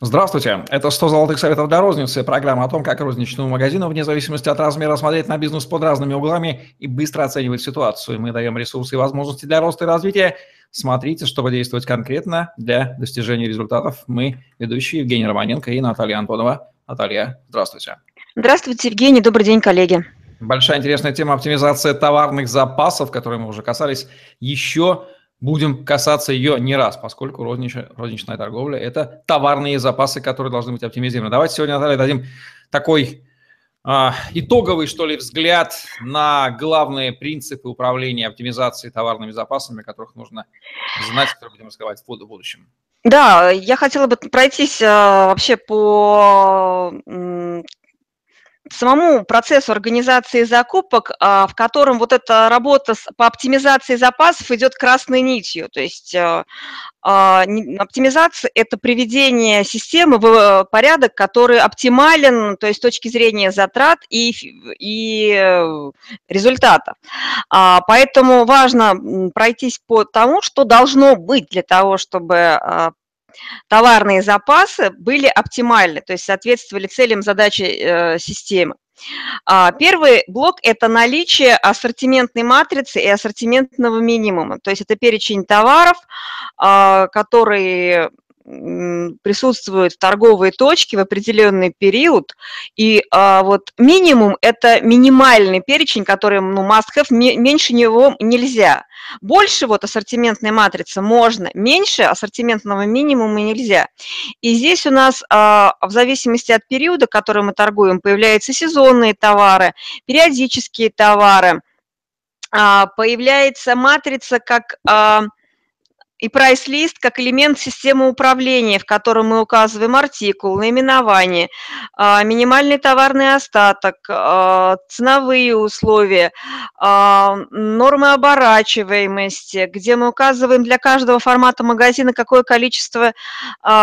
Здравствуйте. Это 100 золотых советов для розницы. Программа о том, как розничному магазину, вне зависимости от размера, смотреть на бизнес под разными углами и быстро оценивать ситуацию. Мы даем ресурсы и возможности для роста и развития. Смотрите, чтобы действовать конкретно для достижения результатов. Мы ведущие Евгений Романенко и Наталья Антонова. Наталья, здравствуйте. Здравствуйте, Евгений. Добрый день, коллеги. Большая интересная тема оптимизация товарных запасов, которой мы уже касались. Еще будем касаться ее не раз, поскольку розничная, розничная торговля – это товарные запасы, которые должны быть оптимизированы. Давайте сегодня, Наталья, дадим такой а, итоговый, что ли, взгляд на главные принципы управления оптимизацией товарными запасами, которых нужно знать, которые будем раскрывать в будущем. Да, я хотела бы пройтись а, вообще по самому процессу организации закупок, а, в котором вот эта работа по оптимизации запасов идет красной нитью. То есть а, а, оптимизация – это приведение системы в э, порядок, который оптимален, то есть с точки зрения затрат и, и э, результата. Поэтому важно пройтись по тому, что должно быть для того, чтобы товарные запасы были оптимальны, то есть соответствовали целям задачи э, системы. А, первый блок – это наличие ассортиментной матрицы и ассортиментного минимума. То есть это перечень товаров, а, которые присутствуют в торговой точке в определенный период, и а, вот минимум – это минимальный перечень, который, ну, must-have, меньше него нельзя. Больше вот ассортиментной матрицы можно, меньше ассортиментного минимума нельзя. И здесь у нас а, в зависимости от периода, который мы торгуем, появляются сезонные товары, периодические товары, а, появляется матрица как… А, и прайс-лист как элемент системы управления, в котором мы указываем артикул, наименование, а, минимальный товарный остаток, а, ценовые условия, а, нормы оборачиваемости, где мы указываем для каждого формата магазина, какое количество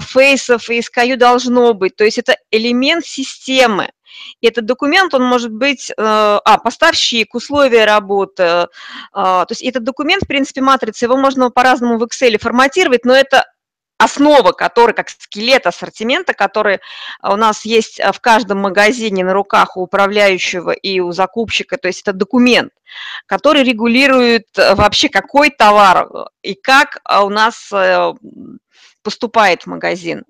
фейсов и SKU должно быть. То есть это элемент системы. И этот документ, он может быть, э, а, поставщик, условия работы. Э, то есть этот документ, в принципе, матрица, его можно по-разному в Excel форматировать, но это основа, которая как скелет ассортимента, который у нас есть в каждом магазине на руках у управляющего и у закупщика, то есть это документ, который регулирует э, вообще какой товар и как у нас поступает в магазин.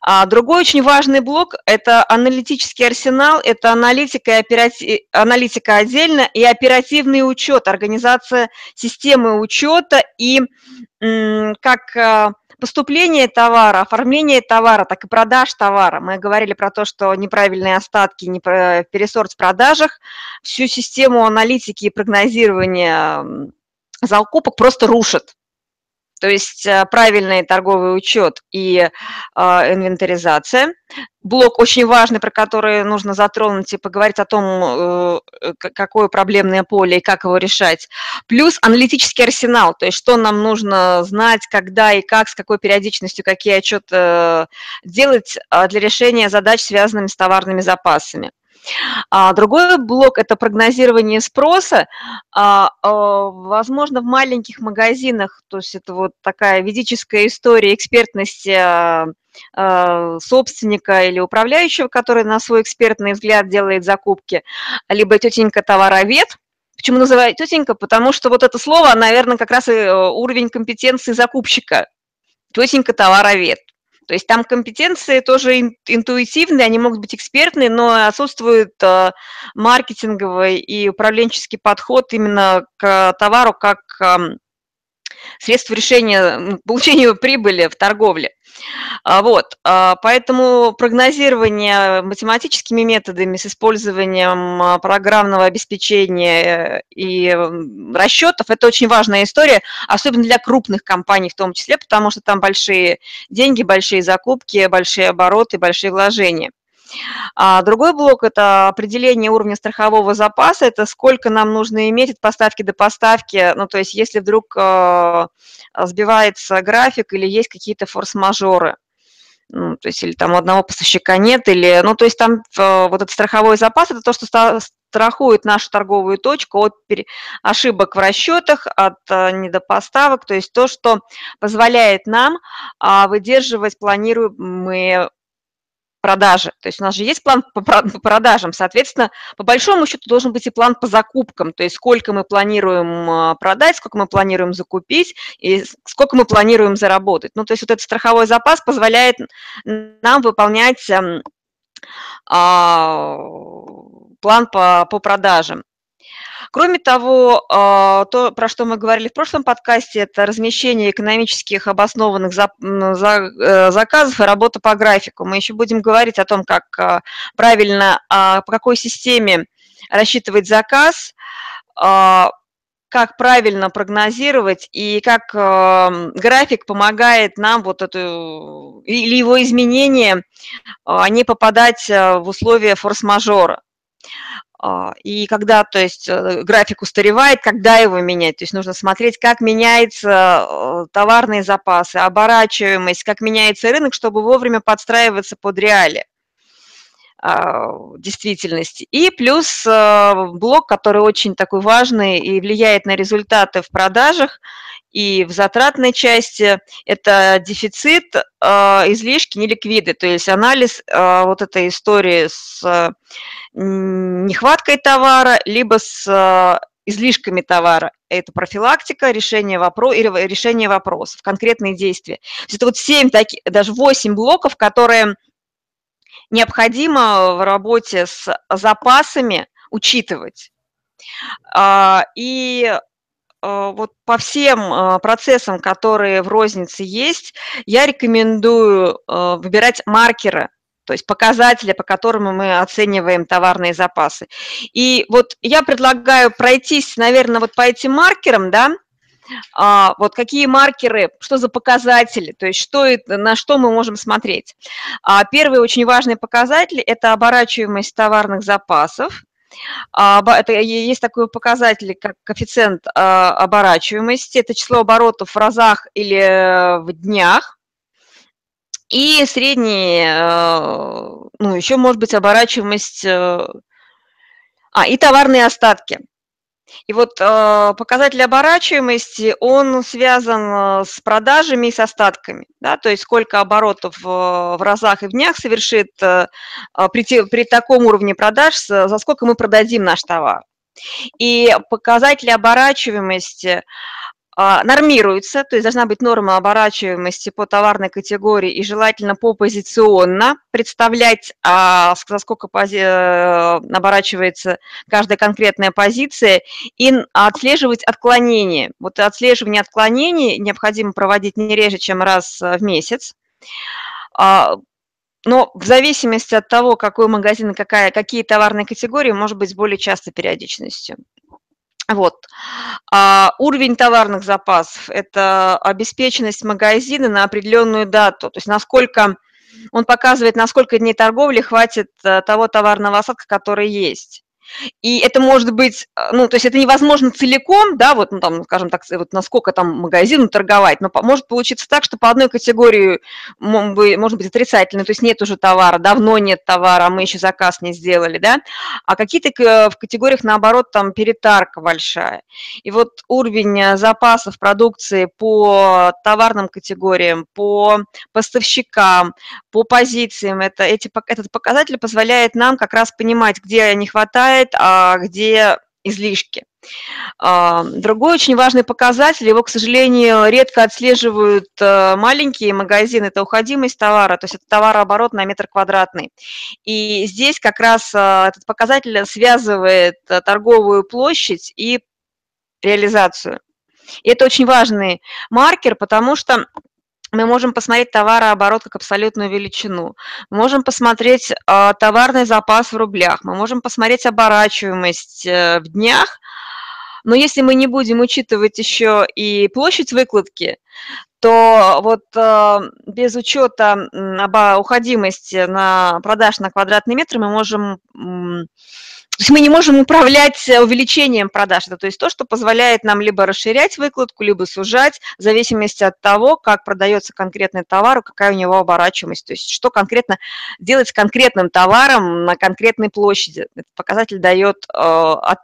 А другой очень важный блок – это аналитический арсенал, это аналитика, и операти... аналитика отдельно и оперативный учет, организация системы учета и как а, поступление товара, оформление товара, так и продаж товара. Мы говорили про то, что неправильные остатки, пересорт в продажах, всю систему аналитики и прогнозирования закупок просто рушат. То есть э, правильный торговый учет и э, инвентаризация. Блок очень важный, про который нужно затронуть и поговорить о том, э, какое проблемное поле и как его решать. Плюс аналитический арсенал, то есть что нам нужно знать, когда и как, с какой периодичностью, какие отчеты делать для решения задач, связанных с товарными запасами. А другой блок – это прогнозирование спроса. А, а, возможно, в маленьких магазинах, то есть это вот такая ведическая история экспертности а, а, собственника или управляющего, который на свой экспертный взгляд делает закупки, либо тетенька товаровед, Почему называют тетенька? Потому что вот это слово, наверное, как раз и э, уровень компетенции закупщика. Тетенька товаровед. То есть там компетенции тоже интуитивные, они могут быть экспертные, но отсутствует э, маркетинговый и управленческий подход именно к товару как средство решения, получения прибыли в торговле. А, вот, а, поэтому прогнозирование математическими методами с использованием а, программного обеспечения и расчетов – это очень важная история, особенно для крупных компаний в том числе, потому что там большие деньги, большие закупки, большие обороты, большие вложения. А другой блок – это определение уровня страхового запаса, это сколько нам нужно иметь от поставки до поставки, ну, то есть если вдруг э, сбивается график или есть какие-то форс-мажоры ну, то есть или там у одного поставщика нет, или, ну, то есть там э, вот этот страховой запас, это то, что страхует нашу торговую точку от ошибок в расчетах, от недопоставок, то есть то, что позволяет нам выдерживать планируемые продажи. То есть у нас же есть план по продажам, соответственно, по большому счету должен быть и план по закупкам, то есть сколько мы планируем а, продать, сколько мы планируем закупить и сколько мы планируем заработать. Ну, то есть вот этот страховой запас позволяет нам выполнять а, план по, по продажам. Кроме того, а, то, про что мы говорили в прошлом подкасте, это размещение экономических обоснованных э, заказов и работа по графику. Мы еще будем говорить о том, как а, правильно, а, по какой системе рассчитывать заказ, как правильно прогнозировать и как график помогает нам вот эту или его изменения не попадать в условия форс-мажора. А, и когда, то есть, э, график устаревает, когда его менять? То есть нужно смотреть, как меняются э, товарные запасы, оборачиваемость, как меняется рынок, чтобы вовремя подстраиваться под реалии действительности. И плюс э, блок, который очень такой важный и влияет на результаты в продажах и в затратной части, это дефицит, излишки, неликвиды, то есть анализ вот этой истории с нехваткой товара, либо с излишками товара. Это профилактика, решение, вопро... решение вопросов, конкретные действия. То есть это вот 7, таки... даже 8 блоков, которые необходимо в работе с запасами учитывать. А, и э, вот по всем э, процессам, которые в рознице есть, я рекомендую выбирать маркеры – то есть показатели, по которым мы оцениваем товарные запасы. И вот я предлагаю пройтись, наверное, вот по этим маркерам, да, а, вот какие маркеры, что за показатели, то есть что, на что мы можем смотреть. А, первый очень важный показатель – это оборачиваемость товарных запасов. А, это есть такой показатель, как коэффициент а, оборачиваемости, это число оборотов в разах или э, в днях. И средний, э, ну, еще может быть оборачиваемость, э, а, и товарные остатки. И вот э, показатель оборачиваемости, он связан с продажами и с остатками, да, то есть сколько оборотов в разах и в днях совершит при, при таком уровне продаж, за сколько мы продадим наш товар. И показатели оборачиваемости – а, нормируется, то есть должна быть норма оборачиваемости по товарной категории и желательно попозиционно представлять, а, за сколько пози... Э, оборачивается каждая конкретная позиция и отслеживать отклонения. Вот отслеживание отклонений необходимо проводить не реже, чем раз в месяц. А, но в зависимости от того, какой магазин и какая, какие товарные категории, может быть с более частой периодичностью. Вот. А уровень товарных запасов – это обеспеченность магазина на определенную дату, то есть насколько он показывает, насколько дней торговли хватит э, того товарного осадка, который есть. И это может быть, э, ну, то есть это невозможно целиком, да, вот, ну, там, скажем так, вот насколько там магазину торговать, но может получиться так, что по одной категории может быть отрицательно, то есть нет уже товара, давно нет товара, а мы еще заказ не сделали, да, а какие-то в категориях, наоборот, там перетарка большая. И вот уровень э, запасов продукции по товарным категориям, по поставщикам, по позициям, это, эти, этот показатель позволяет нам как раз понимать, где не хватает, хватает, а где излишки. А, другой очень важный показатель, его, к сожалению, редко отслеживают э, маленькие магазины, это уходимость товара, то есть это товарооборот на метр квадратный. И здесь как раз э, этот показатель связывает торговую площадь и реализацию. И это очень важный маркер, потому что мы можем посмотреть товарооборот как абсолютную величину, мы можем посмотреть э, товарный запас в рублях, мы можем посмотреть оборачиваемость э, в днях, но если мы не будем учитывать еще и площадь выкладки, то вот э, без учета э, уходимости на продаж на квадратный метр мы можем то есть мы не можем управлять э, увеличением продаж. Это то есть то, что позволяет нам либо расширять выкладку, либо сужать, в зависимости от того, как продается конкретный товар, какая у него оборачиваемость. То есть что конкретно делать с конкретным товаром на конкретной площади. Этот показатель дает э, от,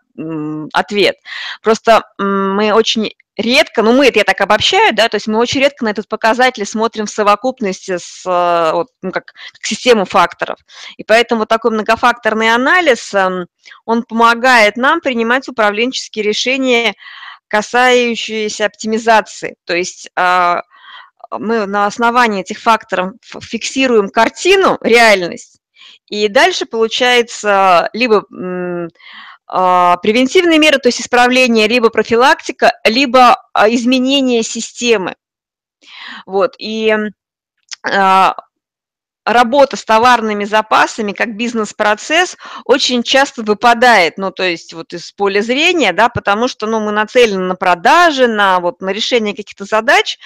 ответ. Просто мы очень редко, ну мы это я так обобщаю, да, то есть мы очень редко на этот показатель смотрим в совокупности с, э, вот, ну, как, как систему факторов. И поэтому вот такой многофакторный анализ, эм, он помогает нам принимать управленческие решения, касающиеся оптимизации. То есть а, мы на основании этих факторов фиксируем картину, реальность, и дальше получается либо превентивные меры, то есть исправление, либо профилактика, либо а, изменение системы. Вот, и а, работа с товарными запасами как бизнес-процесс очень часто выпадает, ну, то есть вот из поля зрения, да, потому что, ну, мы нацелены на продажи, на вот на решение каких-то задач,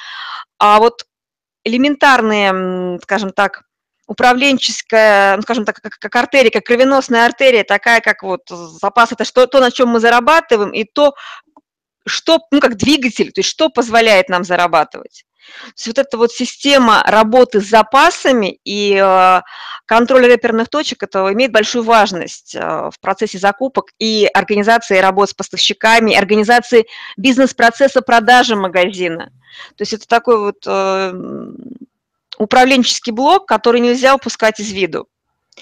а вот элементарные, скажем так, управленческая, ну, скажем так, как, как артерия, как кровеносная артерия, такая, как вот запас, это что, то, на чем мы зарабатываем, и то, что, ну, как двигатель, то есть что позволяет нам зарабатывать. То есть вот эта вот система работы с запасами и э, контроль реперных точек, это имеет большую важность э, в процессе закупок и организации работ с поставщиками, организации бизнес-процесса продажи магазина. То есть это такой вот э, управленческий блок, который нельзя упускать из виду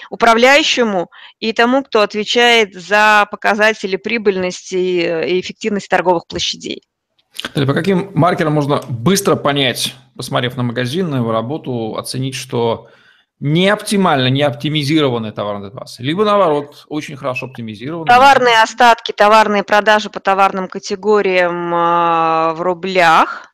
управляющему и тому, кто отвечает за показатели прибыльности и эффективности торговых площадей. По каким маркерам можно быстро понять, посмотрев на магазин, на его работу, оценить, что не оптимально, не оптимизированный товарный запас, либо наоборот, очень хорошо оптимизированный. Товарные остатки, товарные продажи по товарным категориям а, в рублях –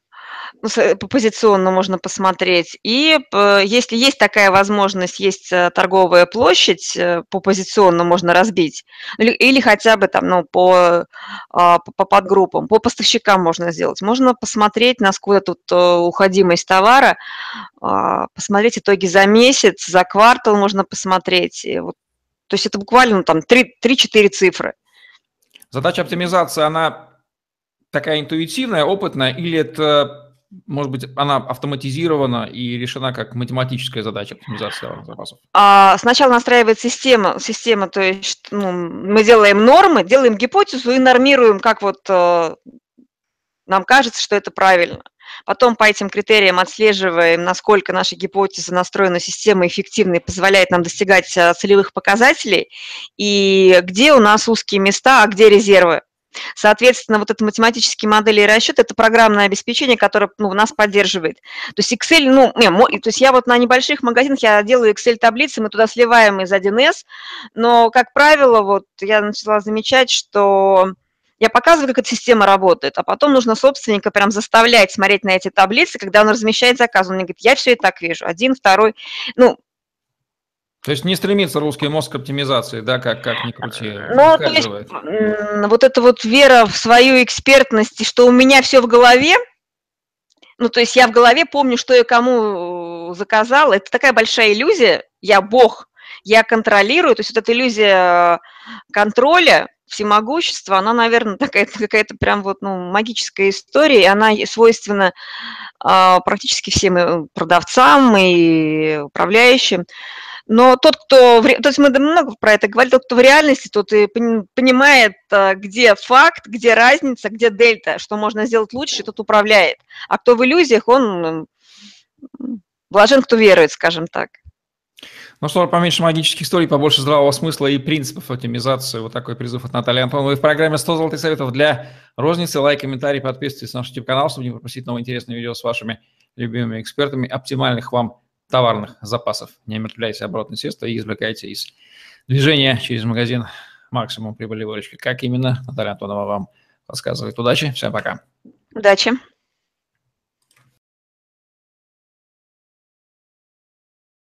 позиционно можно посмотреть. И если есть такая возможность, есть э, торговая площадь, э, по позиционно можно разбить, или, хотя бы там, ну, по, а, по, по подгруппам, по поставщикам можно сделать. Можно посмотреть, насколько тут э, уходимость товара, а, посмотреть итоги за месяц, за квартал можно посмотреть. Вот, то есть это буквально ну, там 3-4 цифры. Задача оптимизации, она такая интуитивная, опытная, или это может быть, она автоматизирована и решена как математическая задача оптимизации запасов? А, сначала настраивает система, система, то есть ну, мы делаем нормы, делаем гипотезу и нормируем, как вот э, нам кажется, что это правильно. Потом по этим критериям отслеживаем, насколько наша гипотеза настроена система эффективна позволяет нам достигать э, целевых показателей, и где у нас узкие места, а где резервы. Соответственно, вот это математические модели и расчет – это программное обеспечение, которое ну, нас поддерживает. То есть Excel, ну, не, то есть я вот на небольших магазинах, я делаю Excel-таблицы, мы туда сливаем из 1С, но, как правило, вот я начала замечать, что я показываю, как эта система работает, а потом нужно собственника прям заставлять смотреть на эти таблицы, когда он размещает заказ. Он мне говорит, я все и так вижу, один, второй. Ну, то есть не стремится русский мозг к оптимизации, да, как, как ни крути. Ну, то есть, вот эта вот вера в свою экспертность, что у меня все в голове, ну, то есть я в голове помню, что я кому заказал, это такая большая иллюзия, я бог, я контролирую, то есть вот эта иллюзия контроля, всемогущества, она, наверное, такая какая-то прям вот, ну, магическая история, и она свойственна а, практически всем э, продавцам и управляющим. Но тот, кто... То есть мы много про это говорили, тот, кто в реальности, тот и понимает, а, где факт, где разница, где дельта, что можно сделать лучше, тот управляет. А кто в иллюзиях, он блажен, кто верует, скажем так. Ну что, поменьше магических историй, побольше здравого смысла и принципов оптимизации. Вот такой призыв от Натальи Антоновой в программе «100 золотых советов для розницы». Лайк, комментарий, подписывайтесь на наш YouTube-канал, чтобы не пропустить новые интересные видео с вашими любимыми экспертами. Оптимальных вам товарных запасов. Не омертвляйте оборотные средства и извлекайте из движения через магазин максимум прибыли выручки. Как именно, Наталья Антонова вам рассказывает. Удачи, всем пока. Удачи.